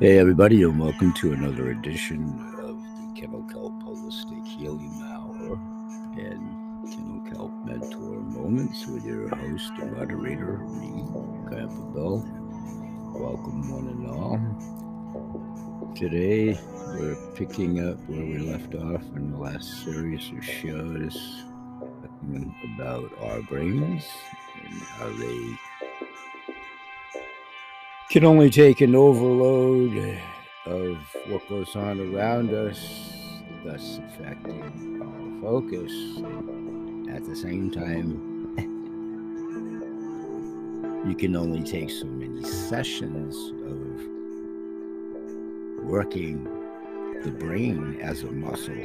Hey, everybody, and welcome to another edition of the Kennel Kelp Holistic Healing Hour and Kennel Kelp Mentor Moments with your host and moderator, me, Grandpa. Welcome, one and all. Today, we're picking up where we left off in the last series of shows about our brains and how they can only take an overload of what goes on around us, thus affecting our focus. At the same time, you can only take so many sessions of working the brain as a muscle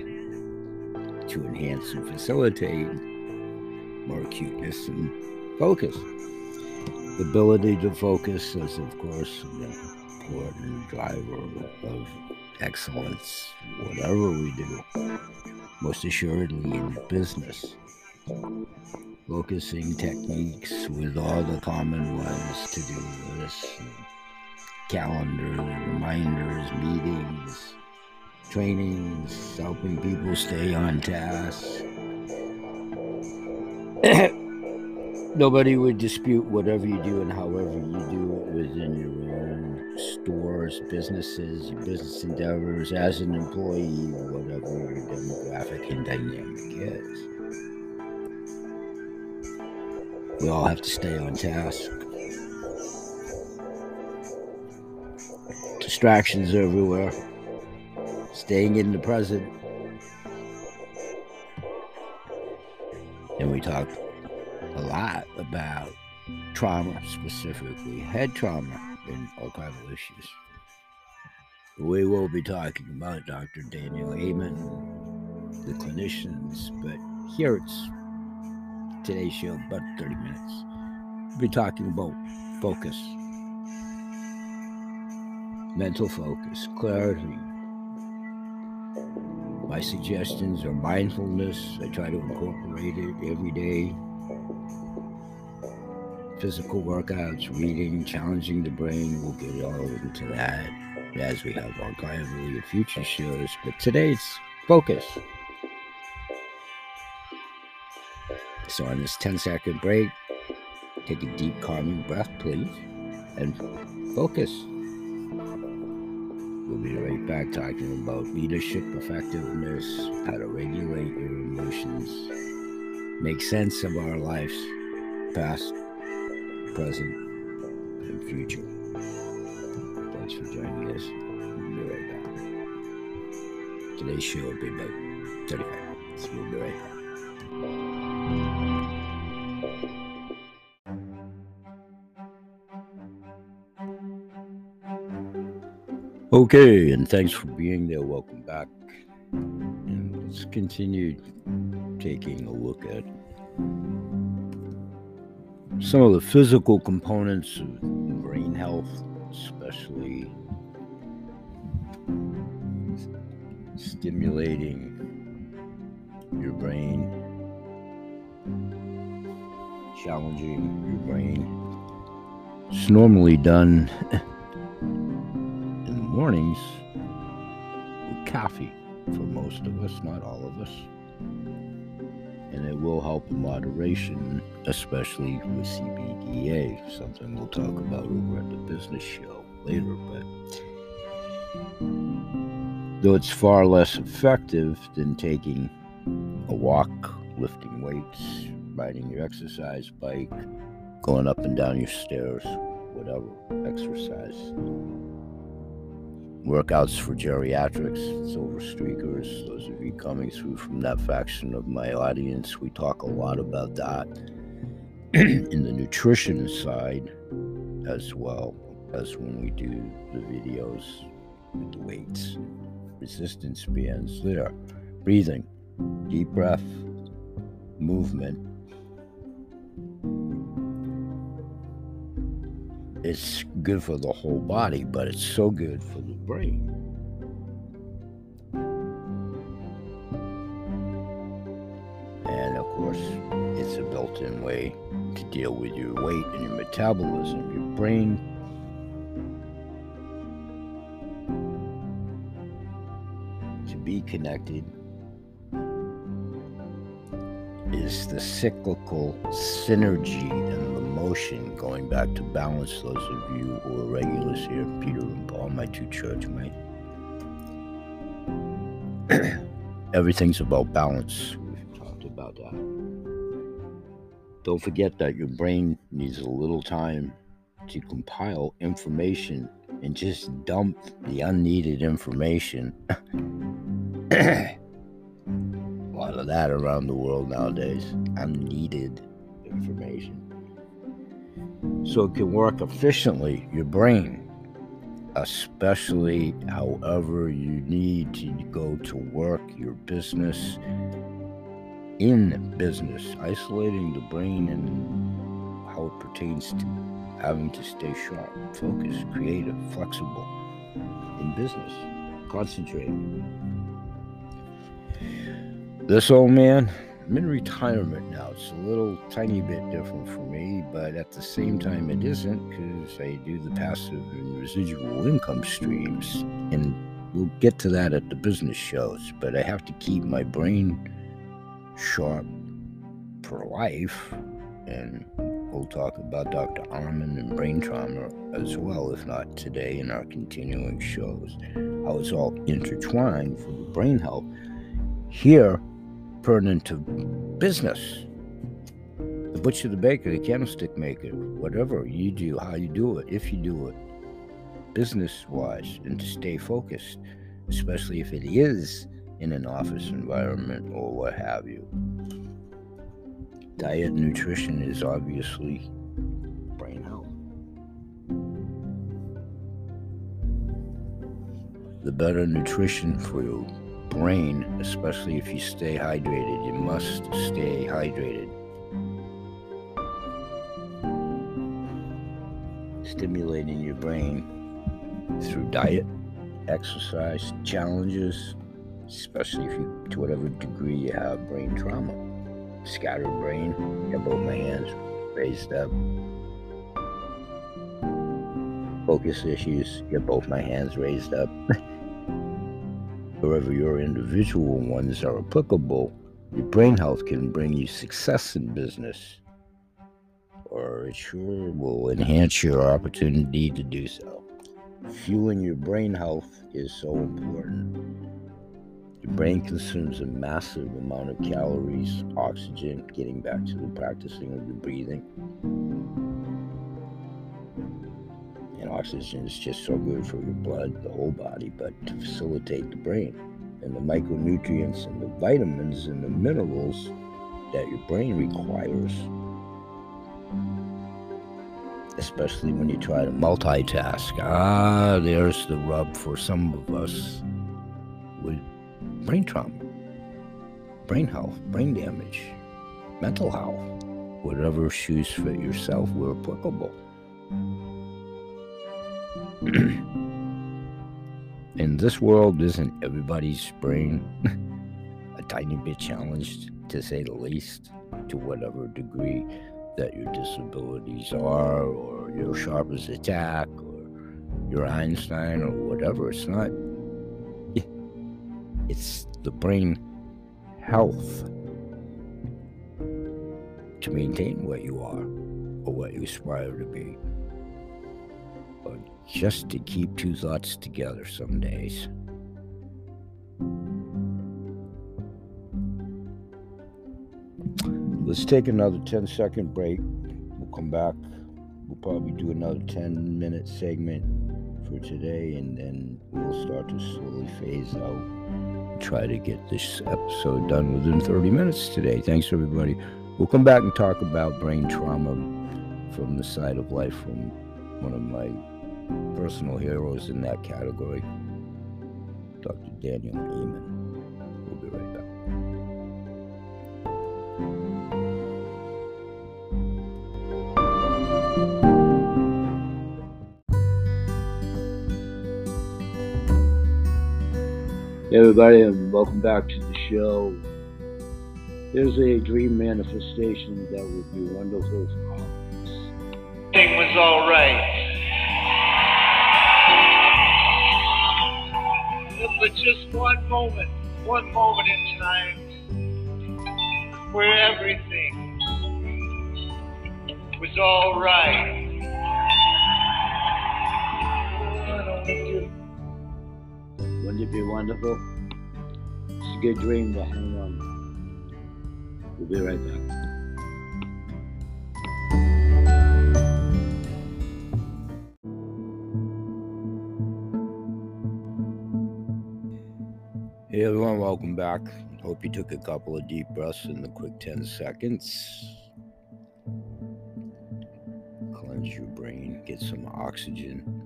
to enhance and facilitate more acuteness and focus. The ability to focus is, of course, an important driver of excellence, whatever we do, most assuredly in business. Focusing techniques with all the common ones to do lists, calendar, reminders, meetings, trainings, helping people stay on task. nobody would dispute whatever you do and however you do it within your own stores, businesses, business endeavors, as an employee, whatever your demographic and dynamic is. We all have to stay on task. Distractions everywhere. Staying in the present. And we talk a lot about trauma, specifically head trauma and archival issues. We will be talking about Dr. Daniel Amen, the clinicians, but here it's today's show, about 30 minutes. We'll be talking about focus, mental focus, clarity. My suggestions are mindfulness. I try to incorporate it every day physical workouts, reading, challenging the brain. We'll get all into that as we have archivally future shows. But today's focus. So on this 10 second break, take a deep calming breath, please, and focus. We'll be right back talking about leadership effectiveness, how to regulate your emotions, make sense of our lives, past, present, and future. Thanks for joining us. We'll be right back. Today's show will be about 35 minutes. We'll be right back. Okay, and thanks for being there. Welcome back. And let's continue taking a look at some of the physical components of brain health, especially stimulating your brain, challenging your brain. It's normally done in the mornings with coffee for most of us, not all of us and it will help in moderation, especially with CBDA, something we'll talk about over at the business show later. But though it's far less effective than taking a walk, lifting weights, riding your exercise bike, going up and down your stairs, whatever exercise workouts for geriatrics, silver streakers, those of you coming through from that faction of my audience, we talk a lot about that in the nutrition side as well as when we do the videos with the weights, resistance bands there. Breathing, deep breath, movement it's good for the whole body, but it's so good for the brain. And of course, it's a built in way to deal with your weight and your metabolism. Your brain to be connected is the cyclical synergy in the going back to balance those of you who are regulars here peter and paul my two church mates everything's about balance we've talked about that don't forget that your brain needs a little time to compile information and just dump the unneeded information a lot of that around the world nowadays. Unneeded information. So it can work efficiently, your brain, especially however you need to go to work, your business, in business, isolating the brain and how it pertains to having to stay sharp, focused, creative, flexible in business, concentrating. This old man, I'm in retirement now. It's a little tiny bit different for me, but at the same time, it isn't because I do the passive and residual income streams. And we'll get to that at the business shows, but I have to keep my brain sharp for life. And we'll talk about Dr. Amen and brain trauma as well, if not today in our continuing shows, how it's all intertwined for the brain health. Here, turn into business. The butcher, the baker, the candlestick maker, whatever you do, how you do it, if you do it, business wise, and to stay focused, especially if it is in an office environment or what have you. Diet and nutrition is obviously brain health. The better nutrition for you brain, especially if you stay hydrated. You must stay hydrated. Stimulating your brain through diet, exercise, challenges, especially if you, to whatever degree you have brain trauma. Scattered brain, have both my hands raised up. Focus issues, get both my hands raised up. Wherever your individual ones are applicable, your brain health can bring you success in business, or it sure will enhance your opportunity to do so. Fueling your brain health is so important. Your brain consumes a massive amount of calories, oxygen, getting back to the practicing of the breathing. Oxygen is just so good for your blood, the whole body, but to facilitate the brain and the micronutrients and the vitamins and the minerals that your brain requires. Especially when you try to multitask. Ah, there's the rub for some of us with brain trauma, brain health, brain damage, mental health. Whatever shoes fit yourself were applicable. in this world, isn't everybody's brain a tiny bit challenged, to say the least, to whatever degree that your disabilities are, or your sharpest attack, or your Einstein, or whatever? It's not. It's the brain health to maintain what you are or what you aspire to be just to keep two thoughts together some days. Let's take another 10 second break. We'll come back. We'll probably do another 10 minute segment for today, and then we'll start to slowly phase out. Try to get this episode done within 30 minutes today. Thanks, everybody. We'll come back and talk about brain trauma from the side of life from one of my personal heroes in that category, Dr. Daniel Amen. We'll be right back. Hey everybody, and welcome back to the show. There's a dream manifestation that would be wonderful for all of us. Everything was all right. Just one moment. one moment in time where everything was all right. Wouldn't it be wonderful? It's a good dream to hang on. We'll be right back. Everyone, welcome back. Hope you took a couple of deep breaths in the quick 10 seconds. Cleanse your brain, get some oxygen,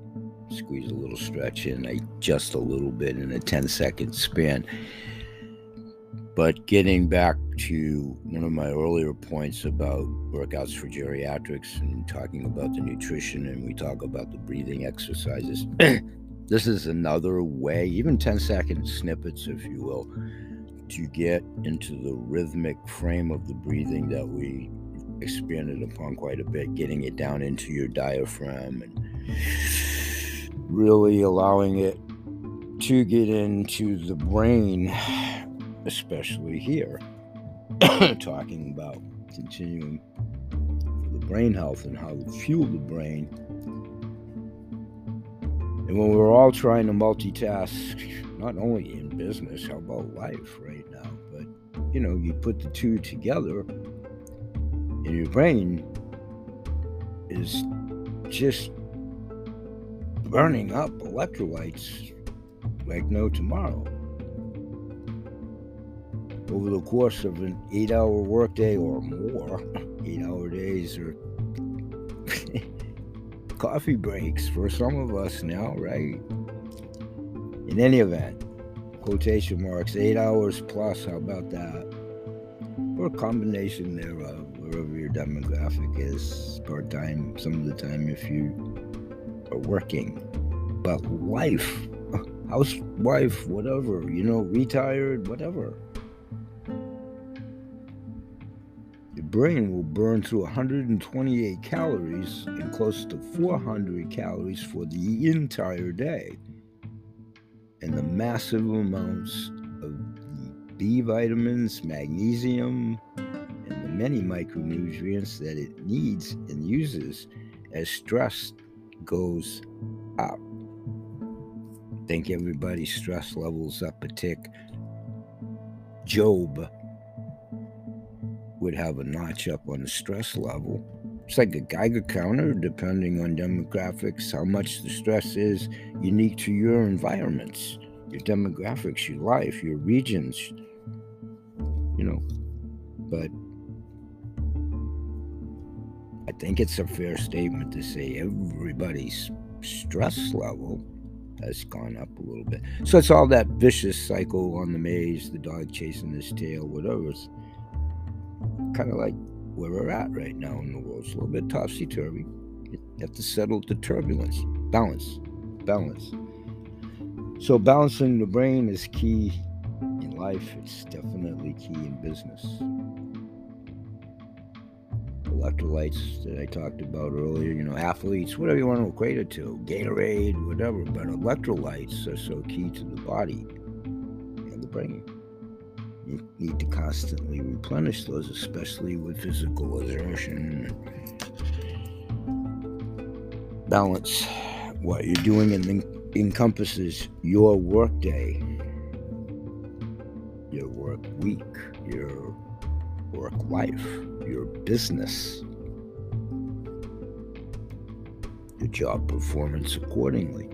squeeze a little stretch in, just a little bit in a 10 second span. But getting back to one of my earlier points about workouts for geriatrics and talking about the nutrition, and we talk about the breathing exercises. this is another way, even 10 second snippets, if you will, to get into the rhythmic frame of the breathing that we expanded upon quite a bit, getting it down into your diaphragm and really allowing it to get into the brain especially here, talking about continuing the brain health and how to fuel the brain. And when we're all trying to multitask, not only in business, how about life right now? But you know, you put the two together, and your brain is just burning up electrolytes like no tomorrow over the course of an eight hour workday or more, eight hour days or coffee breaks for some of us now, right? In any event, quotation marks, eight hours plus, how about that? Or a combination thereof, wherever your demographic is, part time, some of the time if you are working. But life, housewife, whatever, you know, retired, whatever brain will burn through 128 calories and close to 400 calories for the entire day. And the massive amounts of B vitamins, magnesium, and the many micronutrients that it needs and uses as stress goes up. Think everybody's stress levels up a tick. Job would have a notch up on the stress level. It's like a Geiger counter, depending on demographics, how much the stress is unique to your environments, your demographics, your life, your regions, you know. But I think it's a fair statement to say everybody's stress level has gone up a little bit. So it's all that vicious cycle on the maze, the dog chasing his tail, whatever. It's, kind of like where we're at right now in the world. It's a little bit topsy turvy. You have to settle the turbulence, balance, balance. So, balancing the brain is key in life, it's definitely key in business. Electrolytes that I talked about earlier, you know, athletes, whatever you want to equate it to, Gatorade, whatever, but electrolytes are so key to the body and the brain you need to constantly replenish those, especially with physical exertion. Balance what you're doing and encompasses your workday, your work week, your work life, your business, your job performance accordingly.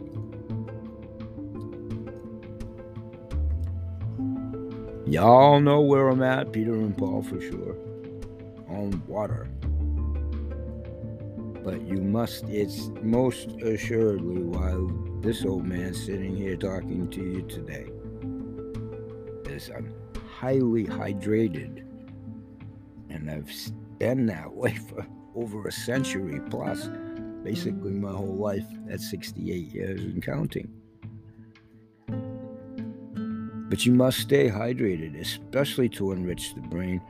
Y'all know where I'm at, Peter and Paul for sure. On water. But you must, it's most assuredly while this old man sitting here talking to you today is I'm highly hydrated. And I've been that way for over a century plus, basically my whole life at 68 years and counting. But you must stay hydrated, especially to enrich the brain.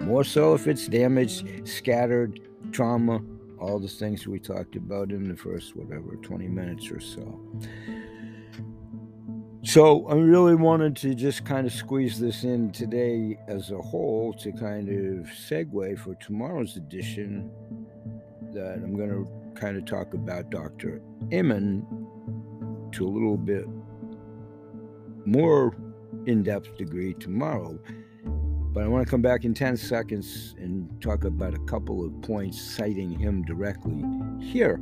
More so if it's damaged, scattered, trauma, all the things we talked about in the first, whatever, 20 minutes or so. So I really wanted to just kind of squeeze this in today as a whole to kind of segue for tomorrow's edition that I'm going to kind of talk about Dr. Amen to a little bit more in-depth degree tomorrow. But I want to come back in 10 seconds and talk about a couple of points citing him directly here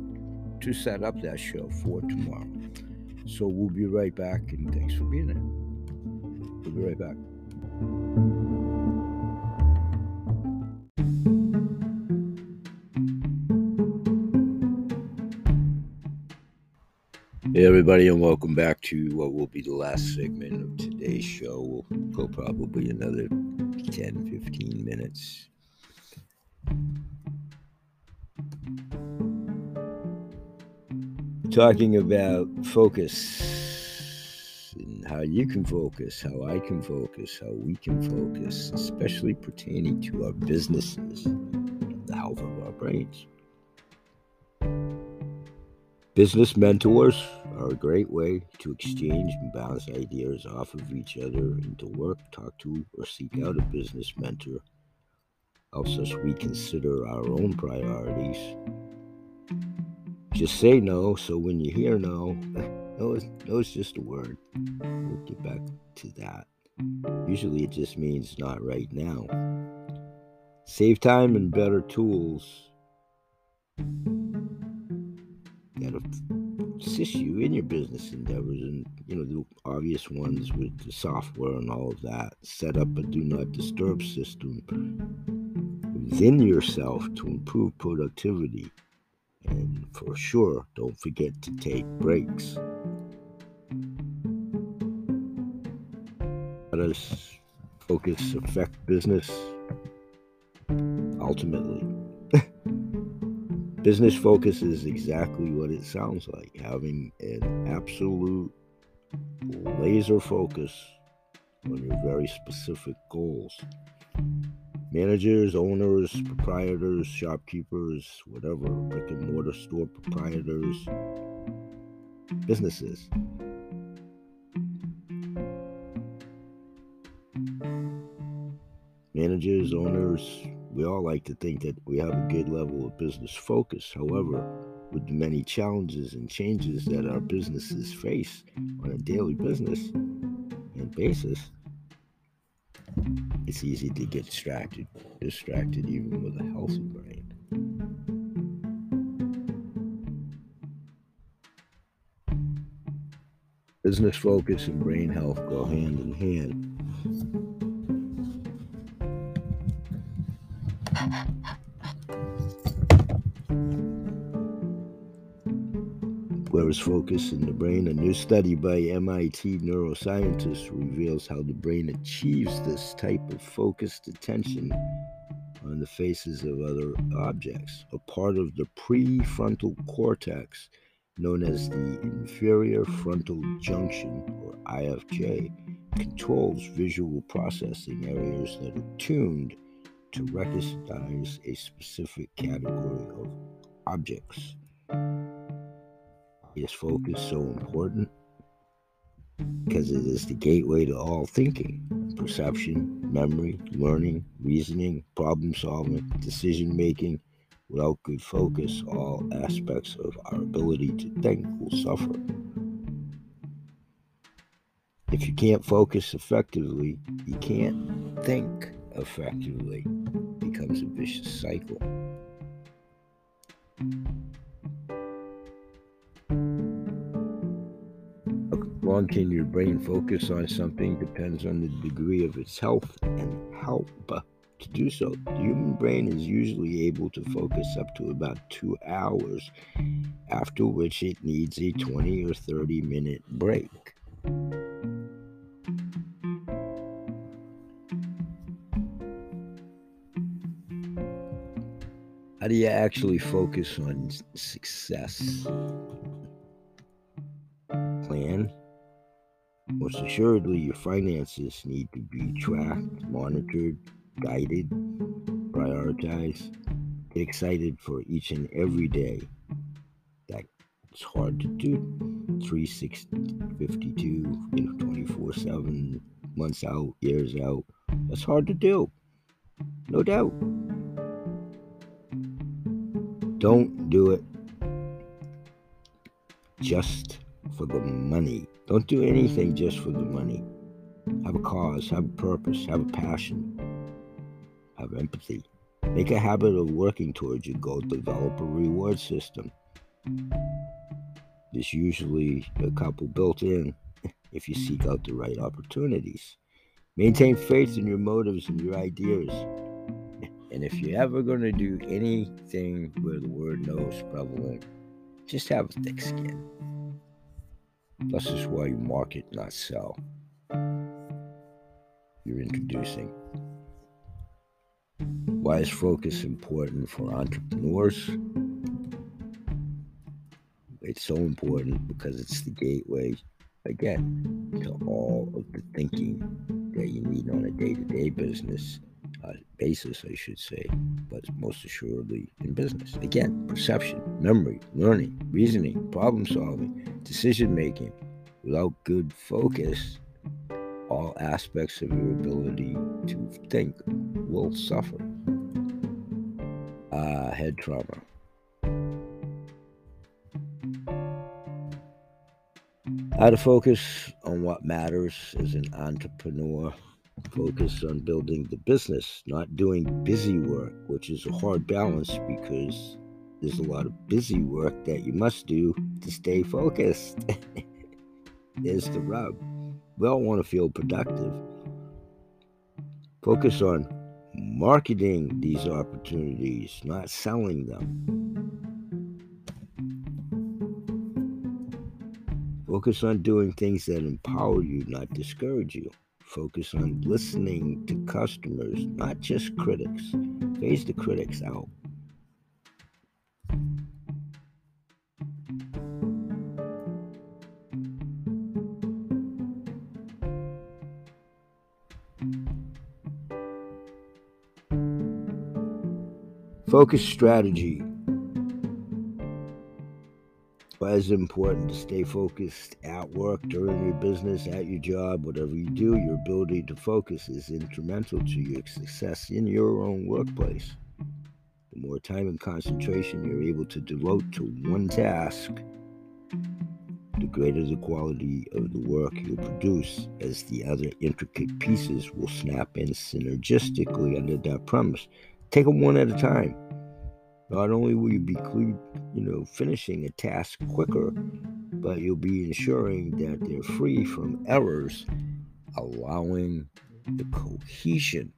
to set up that show for tomorrow. So we'll be right back, and thanks for being there. We'll be right back. Hey, everybody, and welcome back to what will be the last segment of today's show. We'll go probably another 10 15 minutes. talking about focus and how you can focus, how I can focus, how we can focus, especially pertaining to our businesses, the health of our brains. Business mentors are a great way to exchange and bounce ideas off of each other and to work, talk to, or seek out a business mentor helps us reconsider our own priorities just say no. So when you hear no, no is, no is just a word. We'll get back to that. Usually it just means not right now. Save time and better tools that assist you in your business endeavors and you know the obvious ones with the software and all of that set up a do not disturb system within yourself to improve productivity and for sure, don't forget to take breaks. How does focus affect business? Ultimately, business focus is exactly what it sounds like having an absolute laser focus on your very specific goals managers, owners, proprietors, shopkeepers, whatever, brick and mortar store proprietors, businesses. Managers, owners, we all like to think that we have a good level of business focus. However, with the many challenges and changes that our businesses face on a daily business and basis, it's easy to get distracted, distracted even with a healthy brain. Business focus and brain health go hand in hand. Focus in the brain, a new study by MIT neuroscientists reveals how the brain achieves this type of focused attention on the faces of other objects. A part of the prefrontal cortex, known as the inferior frontal junction, or IFJ, controls visual processing areas that are tuned to recognize a specific category of objects. Is focus so important? Because it is the gateway to all thinking, perception, memory, learning, reasoning, problem solving, decision making. Without good focus, all aspects of our ability to think will suffer. If you can't focus effectively, you can't think effectively. It becomes a vicious cycle. Long can your brain focus on something depends on the degree of its health and help to do so. The human brain is usually able to focus up to about two hours, after which it needs a 20 or 30 minute break. How do you actually focus on success? Plan most assuredly, your finances need to be tracked, monitored, guided, prioritized. Get excited for each and every day that It's hard to do 352, you know, 24 7, months out, years out. That's hard to do. No doubt. Don't do it just for the money. Don't do anything just for the money. Have a cause, have a purpose, have a passion, have empathy. Make a habit of working towards your goal. Develop a reward system. There's usually a couple built in if you seek out the right opportunities. Maintain faith in your motives and your ideas. And if you're ever going to do anything where the word no is prevalent, just have a thick skin. Plus, is why you market, not sell. You're introducing. Why is focus important for entrepreneurs? It's so important because it's the gateway, again, to all of the thinking that you need on a day to day business uh, basis, I should say, but most assuredly in business. Again, perception, memory, learning, reasoning, problem solving, decision making. Without good focus, all aspects of your ability to think will suffer. Uh, head trauma. How to focus on what matters as an entrepreneur. Focus on building the business, not doing busy work, which is a hard balance because there's a lot of busy work that you must do to stay focused. There's the rub. We all want to feel productive. Focus on marketing these opportunities, not selling them. Focus on doing things that empower you, not discourage you. Focus on listening to customers, not just critics. Phase the critics out. Focus strategy. Why is it important to stay focused at work, during your business, at your job, whatever you do? Your ability to focus is instrumental to your success in your own workplace. The more time and concentration you're able to devote to one task, the greater the quality of the work you'll produce, as the other intricate pieces will snap in synergistically under that premise. Take them one at a time. Not only will you be, you know, finishing a task quicker, but you'll be ensuring that they're free from errors, allowing the cohesion.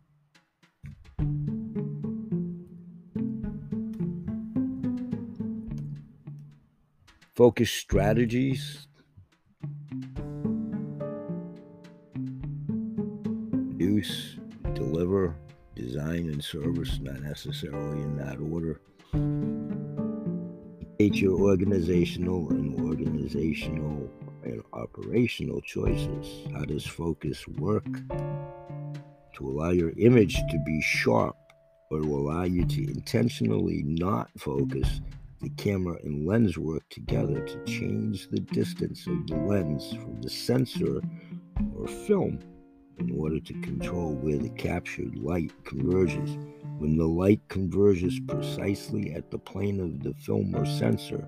Focus strategies. Produce, deliver, design and service, not necessarily in that order. Your organizational and organizational and operational choices. How does focus work? To allow your image to be sharp or to allow you to intentionally not focus, the camera and lens work together to change the distance of the lens from the sensor or film in order to control where the captured light converges. When the light converges precisely at the plane of the film or sensor,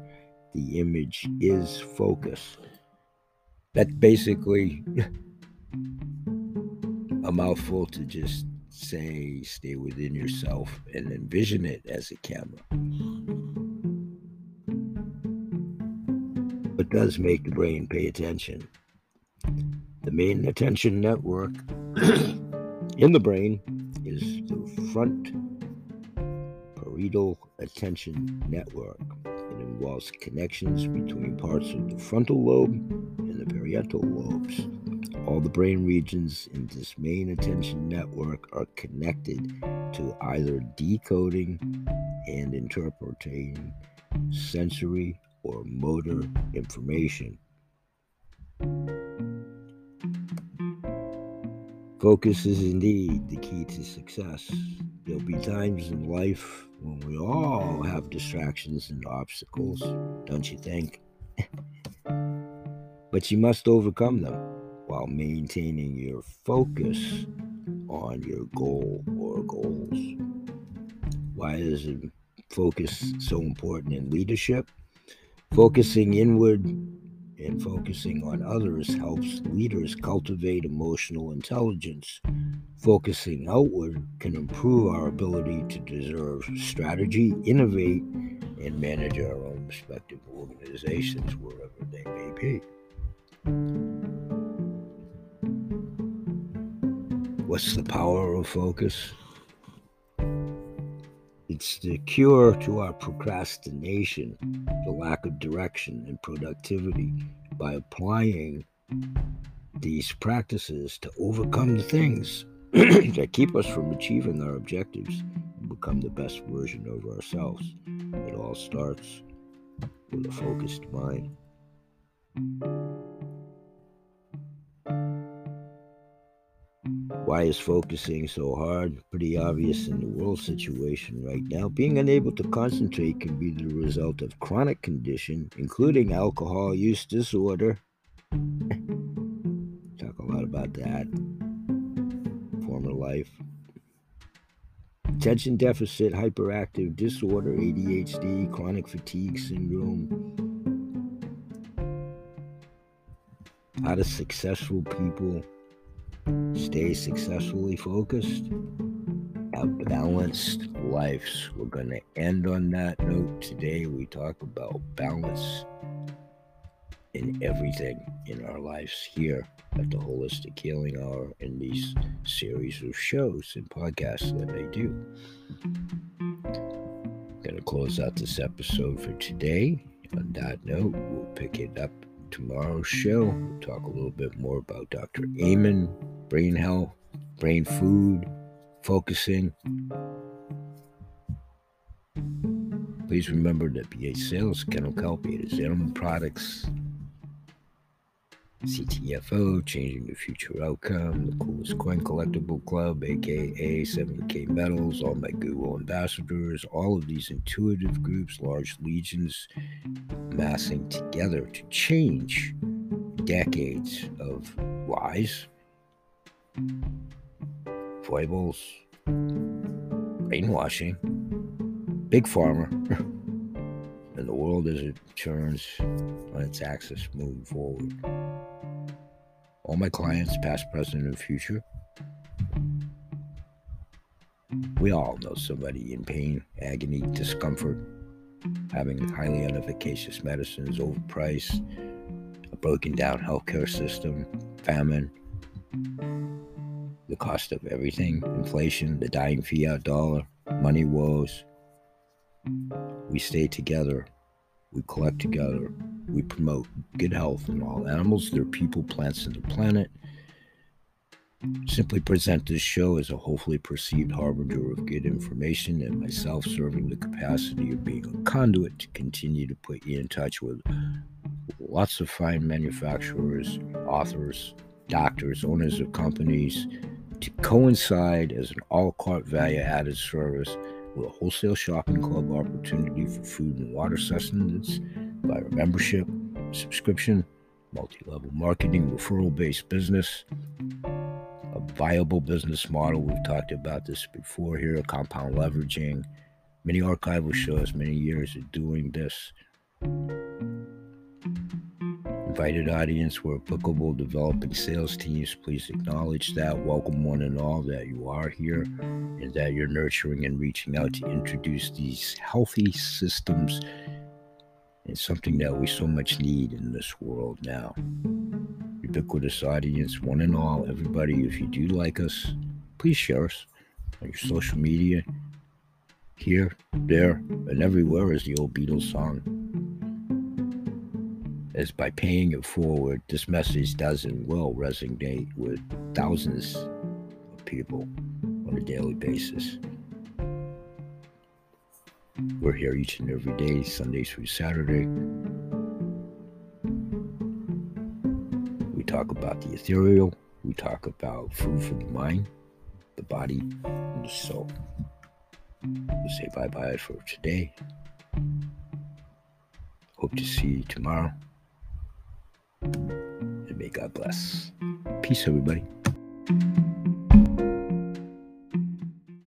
the image is focus. That's basically a mouthful to just say, stay within yourself and envision it as a camera. It does make the brain pay attention. The main attention network in the brain is the front parietal attention network. It involves connections between parts of the frontal lobe and the parietal lobes. All the brain regions in this main attention network are connected to either decoding and interpreting sensory or motor information. Focus is indeed the key to success. There'll be times in life when we all have distractions and obstacles, don't you think? but you must overcome them while maintaining your focus on your goal or goals. Why is focus so important in leadership? Focusing inward and focusing on others helps leaders cultivate emotional intelligence. Focusing outward can improve our ability to deserve strategy, innovate, and manage our own respective organizations wherever they may be. What's the power of focus? It's the cure to our procrastination, the lack of direction and productivity by applying these practices to overcome the things that keep us from achieving our objectives and become the best version of ourselves. It all starts with a focused mind. Why is focusing so hard? Pretty obvious in the world situation right now. Being unable to concentrate can be the result of chronic condition, including alcohol use disorder. Talk a lot about that. Former life. Attention deficit hyperactive disorder, ADHD, chronic fatigue syndrome. How do successful people stay successfully focused, have balanced lives. We're going to end on that note today. We talk about balance in everything in our lives here at the Holistic Healing Hour in these series of shows and podcasts that I do. Going to close out this episode for today. On that note, we'll pick it up tomorrow's show. We'll talk a little bit more about Dr. Amen brain health, brain food, focusing. Please remember that BA Sales, Kennel Kelpiators, Animal Products, CTFO, Changing the Future Outcome, the Coolest Coin Collectible Club, aka 7K Metals, all my Google ambassadors, all of these intuitive groups, large legions, massing together to change decades of lies, foibles, brainwashing, big pharma, and the world as it turns on its axis moving forward. All my clients, past, present, and future, we all know somebody in pain, agony, discomfort, having highly inefficacious medicines, overpriced, a broken down healthcare system, famine, the cost of everything, inflation, the dying fiat dollar, money woes. We stay together, we collect together, we promote good health in all animals, their people, plants, and the planet. Simply present this show as a hopefully perceived harbinger of good information and myself serving the capacity of being a conduit to continue to put you in touch with lots of fine manufacturers, authors, doctors, owners of companies, to coincide as an a la carte value added service with a wholesale shopping club opportunity for food and water sustenance via membership, subscription, multi level marketing, referral based business, a viable business model. We've talked about this before here, compound leveraging, many archival shows, many years of doing this invited audience where applicable developing sales teams please acknowledge that welcome one and all that you are here and that you're nurturing and reaching out to introduce these healthy systems and something that we so much need in this world now. Ubiquitous audience one and all everybody if you do like us please share us on your social media here there and everywhere is the old beatles song is by paying it forward, this message does and will resonate with thousands of people on a daily basis. We're here each and every day, Sunday through Saturday. We talk about the ethereal, we talk about food for the mind, the body, and the soul. We'll say bye bye for today. Hope to see you tomorrow. And may God bless. Peace, everybody.